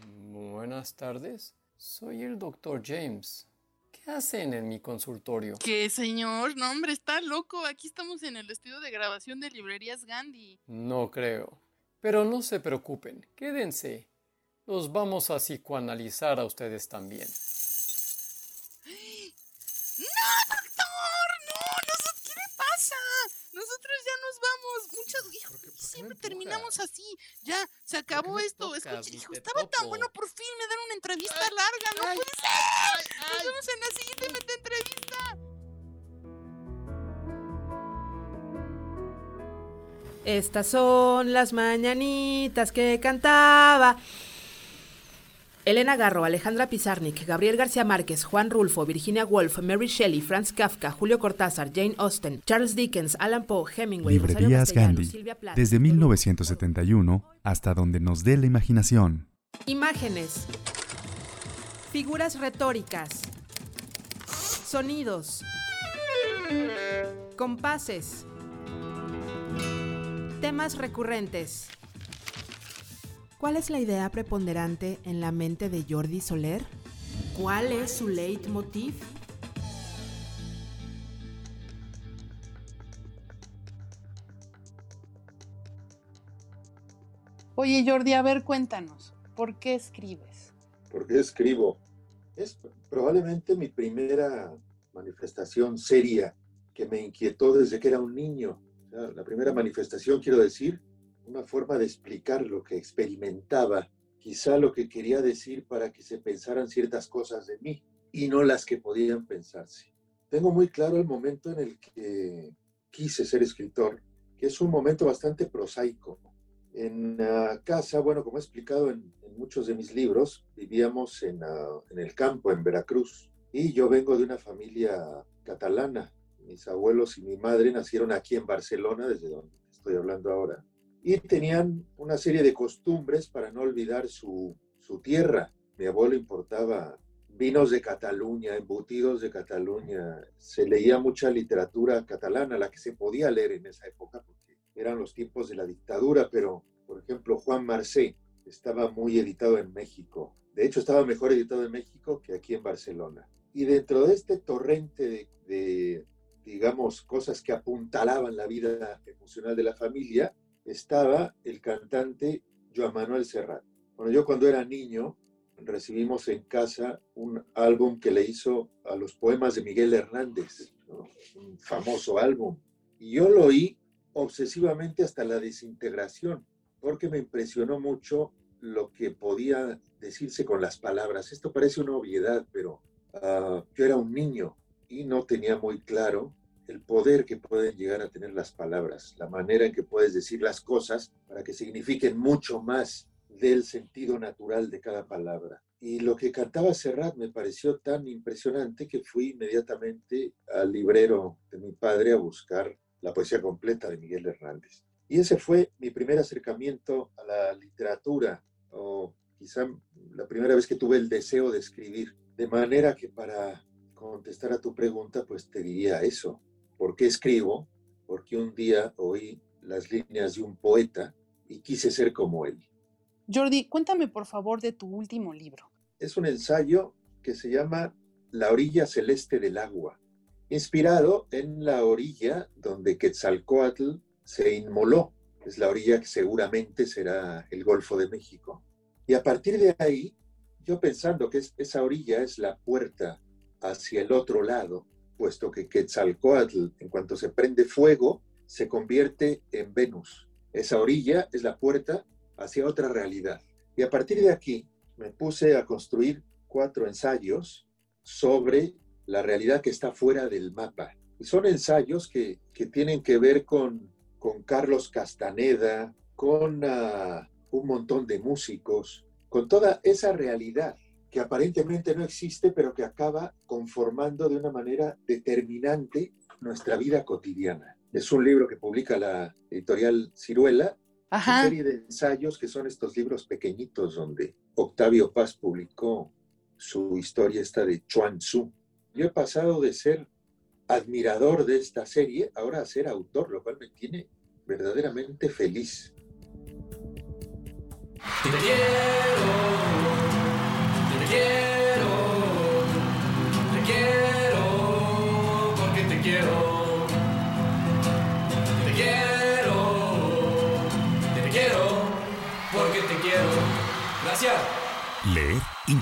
Buenas tardes. Soy el doctor James. ¿Qué hacen en mi consultorio? ¿Qué, señor? No, hombre, está loco. Aquí estamos en el estudio de grabación de librerías Gandhi. No creo. Pero no se preocupen, quédense. Los vamos a psicoanalizar a ustedes también. Siempre terminamos así. Ya, se acabó esto. tocas, Escucha, hijo, te estaba tan bueno. Por fin me dan una entrevista larga. ¡No puede ser! Nos vemos en la siguiente meta entrevista. Estas son las mañanitas que cantaba. Elena Garro, Alejandra Pizarnik, Gabriel García Márquez, Juan Rulfo, Virginia Woolf, Mary Shelley, Franz Kafka, Julio Cortázar, Jane Austen, Charles Dickens, Alan Poe, Hemingway, Librerías Gandhi, Plath. desde 1971 hasta donde nos dé la imaginación. Imágenes. Figuras retóricas. Sonidos. Compases. Temas recurrentes. ¿Cuál es la idea preponderante en la mente de Jordi Soler? ¿Cuál es su leitmotiv? Oye, Jordi, a ver, cuéntanos. ¿Por qué escribes? ¿Por qué escribo? Es probablemente mi primera manifestación seria que me inquietó desde que era un niño. O sea, la primera manifestación, quiero decir, una forma de explicar lo que experimentaba, quizá lo que quería decir para que se pensaran ciertas cosas de mí y no las que podían pensarse. Tengo muy claro el momento en el que quise ser escritor, que es un momento bastante prosaico. En la casa, bueno, como he explicado en, muchos de mis libros, vivíamos en el campo, en Veracruz, y yo vengo de una familia catalana. Mis abuelos y mi madre nacieron aquí en Barcelona, desde donde estoy hablando ahora, y tenían una serie de costumbres para no olvidar su, su tierra. Mi abuelo importaba vinos de Cataluña, embutidos de Cataluña. Se leía mucha literatura catalana, la que se podía leer en esa época, porque eran los tiempos de la dictadura, pero, por ejemplo, Juan Marcé estaba muy editado en México. De hecho, estaba mejor editado en México que aquí en Barcelona. Y dentro de este torrente de, de digamos, cosas que apuntalaban la vida emocional de la familia, estaba el cantante Joan Manuel Serrat. Bueno, yo cuando era niño recibimos en casa un álbum que le hizo a los poemas de Miguel Hernández, un famoso álbum. Y yo lo oí obsesivamente hasta la desintegración, porque me impresionó mucho lo que podía decirse con las palabras. Esto parece una obviedad, pero ah, yo era un niño y no tenía muy claro el poder que pueden llegar a tener las palabras, la manera en que puedes decir las cosas para que signifiquen mucho más del sentido natural de cada palabra. Y lo que cantaba Serrat me pareció tan impresionante que fui inmediatamente al librero de mi padre a buscar la poesía completa de Miguel Hernández. Y ese fue mi primer acercamiento a la literatura, o quizá la primera vez que tuve el deseo de escribir. De manera que para contestar a tu pregunta, pues te diría eso. ¿Por qué escribo? Porque un día oí las líneas de un poeta y quise ser como él. Jordi, cuéntame por favor de tu último libro. Es un ensayo que se llama La orilla celeste del agua, inspirado en la orilla donde Quetzalcoatl se inmoló. Es la orilla que seguramente será el Golfo de México. Y a partir de ahí, yo pensando que es- esa orilla es la puerta hacia el otro lado, puesto que Quetzalcoatl, en cuanto se prende fuego, se convierte en Venus. Esa orilla es la puerta hacia otra realidad. Y a partir de aquí me puse a construir cuatro ensayos sobre la realidad que está fuera del mapa. Y son ensayos que, que tienen que ver con, con Carlos Castaneda, con ah, un montón de músicos, con toda esa realidad que aparentemente no existe, pero que acaba conformando de una manera determinante nuestra vida cotidiana. Es un libro que publica la editorial Ciruela, Ajá. una serie de ensayos que son estos libros pequeñitos donde Octavio Paz publicó su historia esta de Chuan Tzu. Yo he pasado de ser admirador de esta serie ahora a ser autor, lo cual me tiene verdaderamente feliz. Te quiero,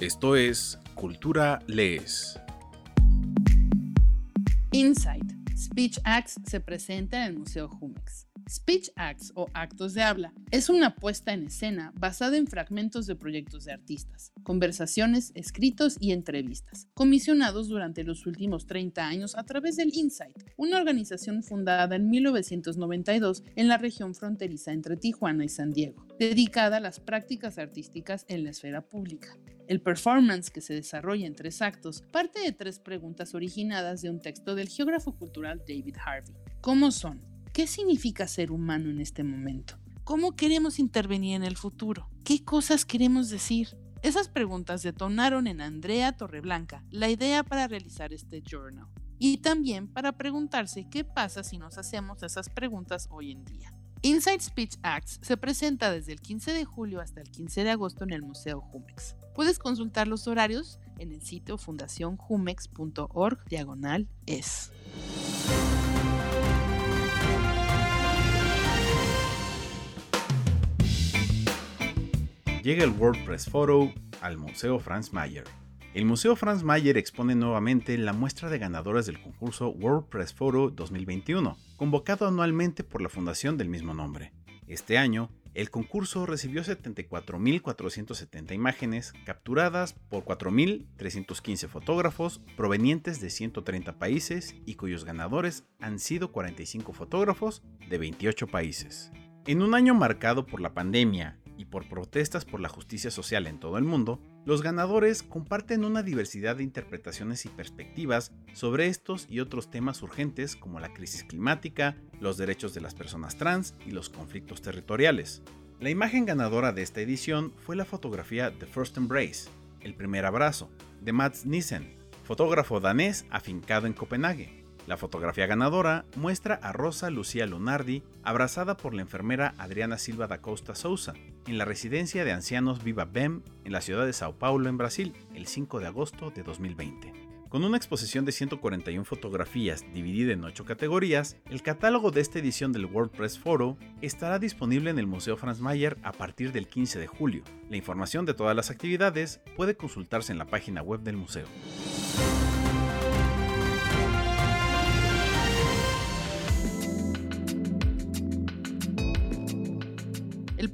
Esto es Cultura Lees. Insight, Speech Acts se presenta en el Museo Jumex. Speech Acts o actos de habla es una puesta en escena basada en fragmentos de proyectos de artistas, conversaciones, escritos y entrevistas, comisionados durante los últimos 30 años a través del Insight, una organización fundada en 1992 en la región fronteriza entre Tijuana y San Diego, dedicada a las prácticas artísticas en la esfera pública. El performance que se desarrolla en tres actos parte de tres preguntas originadas de un texto del geógrafo cultural David Harvey. ¿Cómo son? ¿Qué significa ser humano en este momento? ¿Cómo queremos intervenir en el futuro? ¿Qué cosas queremos decir? Esas preguntas detonaron en Andrea Torreblanca la idea para realizar este journal y también para preguntarse qué pasa si nos hacemos esas preguntas hoy en día. Inside Speech Acts se presenta desde el 15 de julio hasta el 15 de agosto en el Museo Jumex. Puedes consultar los horarios en el sitio fundacionjumex.org diagonal es. Llega el WordPress Photo al Museo Franz Mayer. El Museo Franz Mayer expone nuevamente la muestra de ganadores del concurso WordPress Photo 2021, convocado anualmente por la fundación del mismo nombre. Este año, el concurso recibió 74.470 imágenes capturadas por 4.315 fotógrafos provenientes de 130 países y cuyos ganadores han sido 45 fotógrafos de 28 países. En un año marcado por la pandemia y por protestas por la justicia social en todo el mundo, los ganadores comparten una diversidad de interpretaciones y perspectivas sobre estos y otros temas urgentes como la crisis climática, los derechos de las personas trans y los conflictos territoriales. La imagen ganadora de esta edición fue la fotografía The First Embrace, el primer abrazo, de Mats Nissen, fotógrafo danés afincado en Copenhague. La fotografía ganadora muestra a Rosa Lucía Lunardi abrazada por la enfermera Adriana Silva da Costa Souza en la residencia de ancianos Viva Bem en la ciudad de Sao Paulo, en Brasil, el 5 de agosto de 2020. Con una exposición de 141 fotografías dividida en 8 categorías, el catálogo de esta edición del WordPress Photo estará disponible en el Museo Franz Mayer a partir del 15 de julio. La información de todas las actividades puede consultarse en la página web del museo.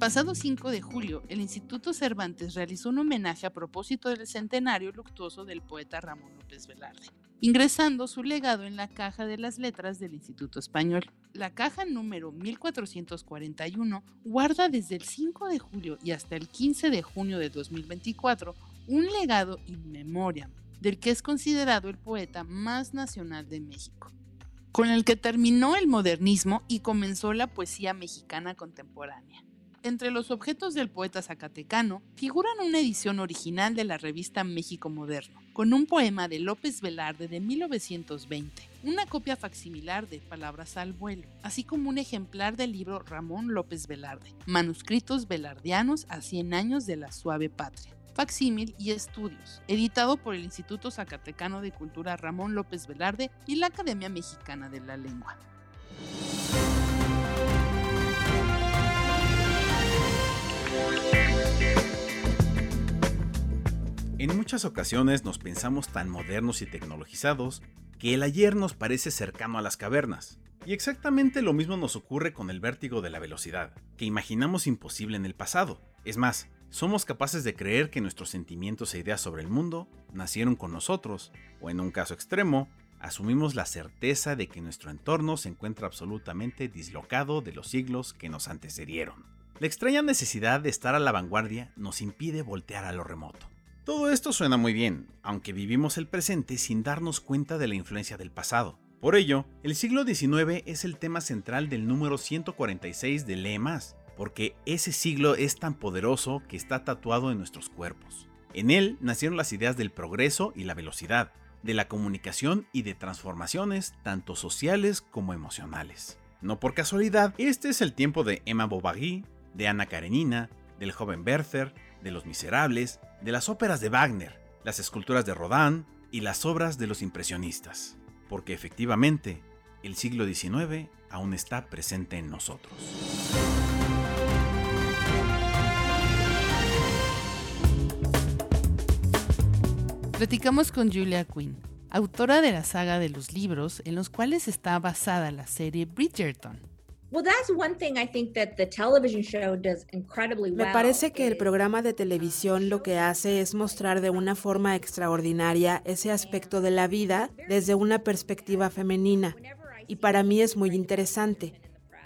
Pasado 5 de julio, el Instituto Cervantes realizó un homenaje a propósito del centenario luctuoso del poeta Ramón López Velarde, ingresando su legado en la caja de las letras del Instituto Español. La caja número 1441 guarda desde el 5 de julio y hasta el 15 de junio de 2024 un legado in memoriam del que es considerado el poeta más nacional de México, con el que terminó el modernismo y comenzó la poesía mexicana contemporánea. Entre los objetos del poeta zacatecano figuran una edición original de la revista México Moderno, con un poema de López Velarde de 1920, una copia facsimilar de Palabras al vuelo, así como un ejemplar del libro Ramón López Velarde, Manuscritos Velardianos a 100 años de la suave patria, facsímil y estudios, editado por el Instituto Zacatecano de Cultura Ramón López Velarde y la Academia Mexicana de la Lengua. En muchas ocasiones nos pensamos tan modernos y tecnologizados que el ayer nos parece cercano a las cavernas. Y exactamente lo mismo nos ocurre con el vértigo de la velocidad, que imaginamos imposible en el pasado. Es más, somos capaces de creer que nuestros sentimientos e ideas sobre el mundo nacieron con nosotros, o en un caso extremo, asumimos la certeza de que nuestro entorno se encuentra absolutamente dislocado de los siglos que nos antecedieron. La extraña necesidad de estar a la vanguardia nos impide voltear a lo remoto. Todo esto suena muy bien, aunque vivimos el presente sin darnos cuenta de la influencia del pasado. Por ello, el siglo XIX es el tema central del número 146 de Lee Más, porque ese siglo es tan poderoso que está tatuado en nuestros cuerpos. En él nacieron las ideas del progreso y la velocidad, de la comunicación y de transformaciones tanto sociales como emocionales. No por casualidad, este es el tiempo de Emma Bovary, de Ana Karenina, del joven Werther, de Los Miserables, de las óperas de Wagner, las esculturas de Rodin y las obras de los impresionistas, porque efectivamente el siglo XIX aún está presente en nosotros. Platicamos con Julia Quinn, autora de la saga de los libros en los cuales está basada la serie Bridgerton. Me parece que el programa de televisión lo que hace es mostrar de una forma extraordinaria ese aspecto de la vida desde una perspectiva femenina. Y para mí es muy interesante,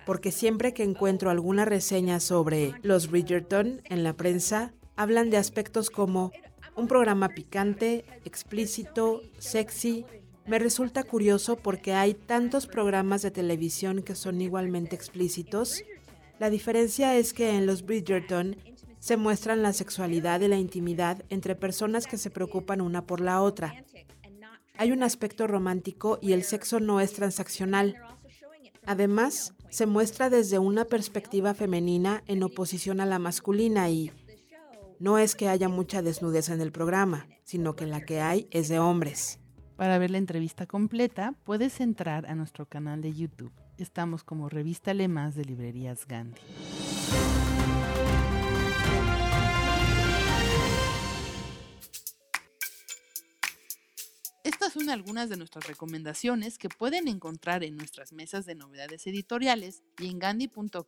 porque siempre que encuentro alguna reseña sobre los Bridgerton en la prensa, hablan de aspectos como un programa picante, explícito, sexy. Me resulta curioso porque hay tantos programas de televisión que son igualmente explícitos. La diferencia es que en los Bridgerton se muestran la sexualidad y la intimidad entre personas que se preocupan una por la otra. Hay un aspecto romántico y el sexo no es transaccional. Además, se muestra desde una perspectiva femenina en oposición a la masculina y no es que haya mucha desnudez en el programa, sino que la que hay es de hombres. Para ver la entrevista completa, puedes entrar a nuestro canal de YouTube. Estamos como Revista Lemas de Librerías Gandhi. Estas son algunas de nuestras recomendaciones que pueden encontrar en nuestras mesas de novedades editoriales y en gandhi.com.mx.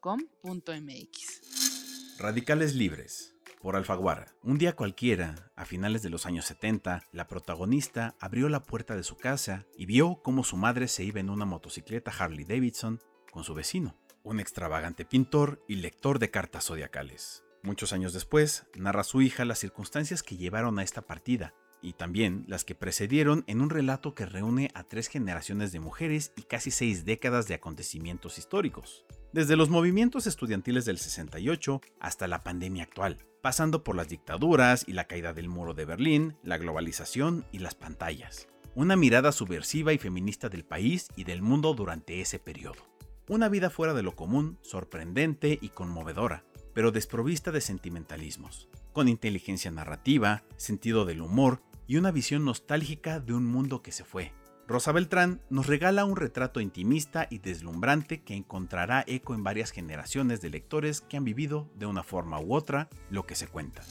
Radicales Libres por Alfaguara. Un día cualquiera, a finales de los años 70, la protagonista abrió la puerta de su casa y vio cómo su madre se iba en una motocicleta Harley Davidson con su vecino, un extravagante pintor y lector de cartas zodiacales. Muchos años después, narra a su hija las circunstancias que llevaron a esta partida y también las que precedieron en un relato que reúne a tres generaciones de mujeres y casi seis décadas de acontecimientos históricos, desde los movimientos estudiantiles del 68 hasta la pandemia actual, pasando por las dictaduras y la caída del muro de Berlín, la globalización y las pantallas. Una mirada subversiva y feminista del país y del mundo durante ese periodo. Una vida fuera de lo común, sorprendente y conmovedora, pero desprovista de sentimentalismos, con inteligencia narrativa, sentido del humor y una visión nostálgica de un mundo que se fue. Rosa Beltrán nos regala un retrato intimista y deslumbrante que encontrará eco en varias generaciones de lectores que han vivido de una forma u otra lo que se cuenta.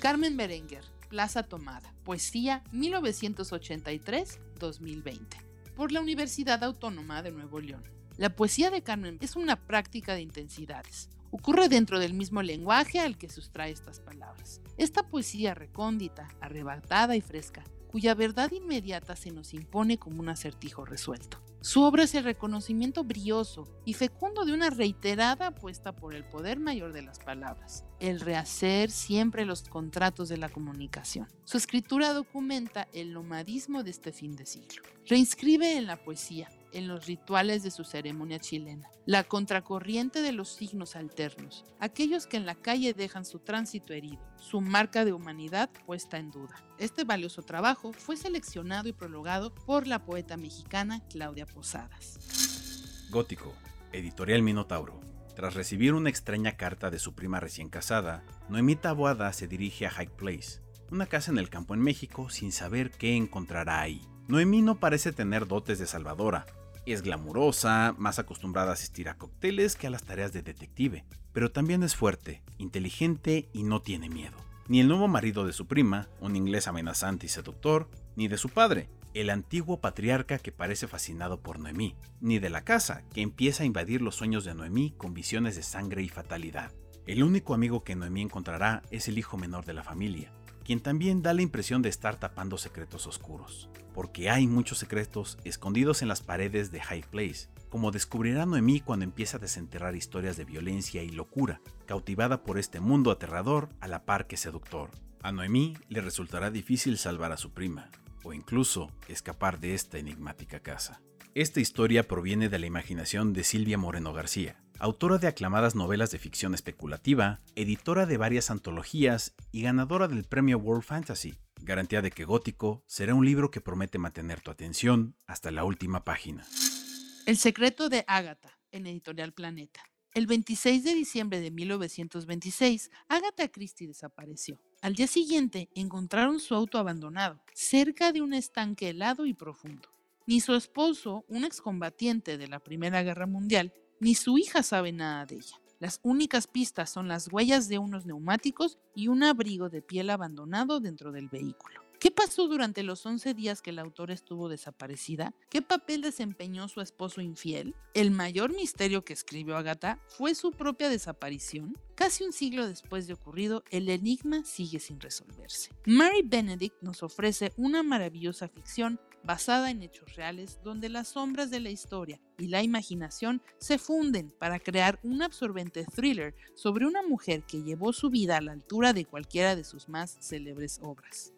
Carmen Berenguer, Plaza Tomada, Poesía 1983-2020, por la Universidad Autónoma de Nuevo León. La poesía de Carmen es una práctica de intensidades. Ocurre dentro del mismo lenguaje al que sustrae estas palabras. Esta poesía recóndita, arrebatada y fresca, cuya verdad inmediata se nos impone como un acertijo resuelto. Su obra es el reconocimiento brioso y fecundo de una reiterada apuesta por el poder mayor de las palabras, el rehacer siempre los contratos de la comunicación. Su escritura documenta el nomadismo de este fin de siglo. Reinscribe en la poesía, en los rituales de su ceremonia chilena, la contracorriente de los signos alternos, aquellos que en la calle dejan su tránsito herido, su marca de humanidad puesta en duda. Este valioso trabajo fue seleccionado y prologado por la poeta mexicana Claudia Posadas. Gótico, editorial Minotauro. Tras recibir una extraña carta de su prima recién casada, Noemí Taboada se dirige a High Place, una casa en el campo en México sin saber qué encontrará ahí. Noemí no parece tener dotes de salvadora, es glamurosa, más acostumbrada a asistir a cócteles que a las tareas de detective, pero también es fuerte, inteligente y no tiene miedo. Ni el nuevo marido de su prima, un inglés amenazante y seductor, ni de su padre, el antiguo patriarca que parece fascinado por Noemí, ni de la casa, que empieza a invadir los sueños de Noemí con visiones de sangre y fatalidad. El único amigo que Noemí encontrará es el hijo menor de la familia, quien también da la impresión de estar tapando secretos oscuros, porque hay muchos secretos escondidos en las paredes de High Place, como descubrirá Noemí cuando empieza a desenterrar historias de violencia y locura, cautivada por este mundo aterrador a la par que seductor. A Noemí le resultará difícil salvar a su prima, o incluso escapar de esta enigmática casa. Esta historia proviene de la imaginación de Silvia Moreno García, autora de aclamadas novelas de ficción especulativa, editora de varias antologías y ganadora del premio World Fantasy, garantía de que Gótico será un libro que promete mantener tu atención hasta la última página. El secreto de Ágata, en Editorial Planeta. El 26 de diciembre de 1926, Agatha Christie desapareció. Al día siguiente, encontraron su auto abandonado, cerca de un estanque helado y profundo. Ni su esposo, un excombatiente de la Primera Guerra Mundial, ni su hija sabe nada de ella. Las únicas pistas son las huellas de unos neumáticos y un abrigo de piel abandonado dentro del vehículo. ¿Qué pasó durante los 11 días que la autora estuvo desaparecida? ¿Qué papel desempeñó su esposo infiel? El mayor misterio que escribió Agatha fue su propia desaparición. Casi un siglo después de ocurrido, el enigma sigue sin resolverse. Mary Benedict nos ofrece una maravillosa ficción basada en hechos reales donde las sombras de la historia y la imaginación se funden para crear un absorbente thriller sobre una mujer que llevó su vida a la altura de cualquiera de sus más célebres obras.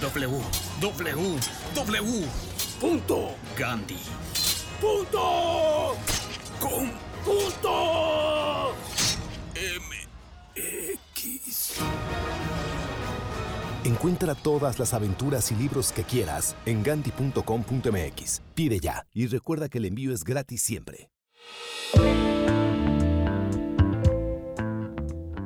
www.gandhi. Punto. Con punto. Encuentra todas las aventuras y libros que quieras en ganti.com.mx. Pide ya y recuerda que el envío es gratis siempre.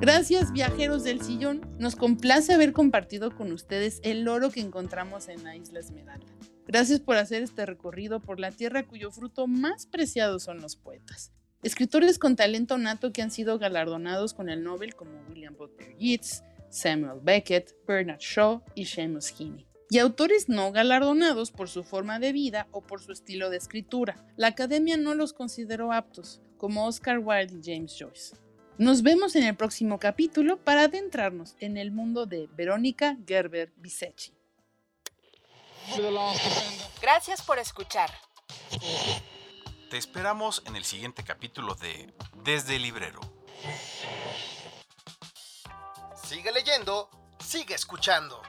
Gracias viajeros del sillón, nos complace haber compartido con ustedes el oro que encontramos en la isla Esmeralda. Gracias por hacer este recorrido por la tierra cuyo fruto más preciado son los poetas. Escritores con talento nato que han sido galardonados con el Nobel como William Butler Yeats, Samuel Beckett, Bernard Shaw y Seamus Heaney. Y autores no galardonados por su forma de vida o por su estilo de escritura. La academia no los consideró aptos, como Oscar Wilde y James Joyce. Nos vemos en el próximo capítulo para adentrarnos en el mundo de Verónica Gerber Bisecchi. Gracias por escuchar. Te esperamos en el siguiente capítulo de Desde el Librero. Sigue leyendo, sigue escuchando.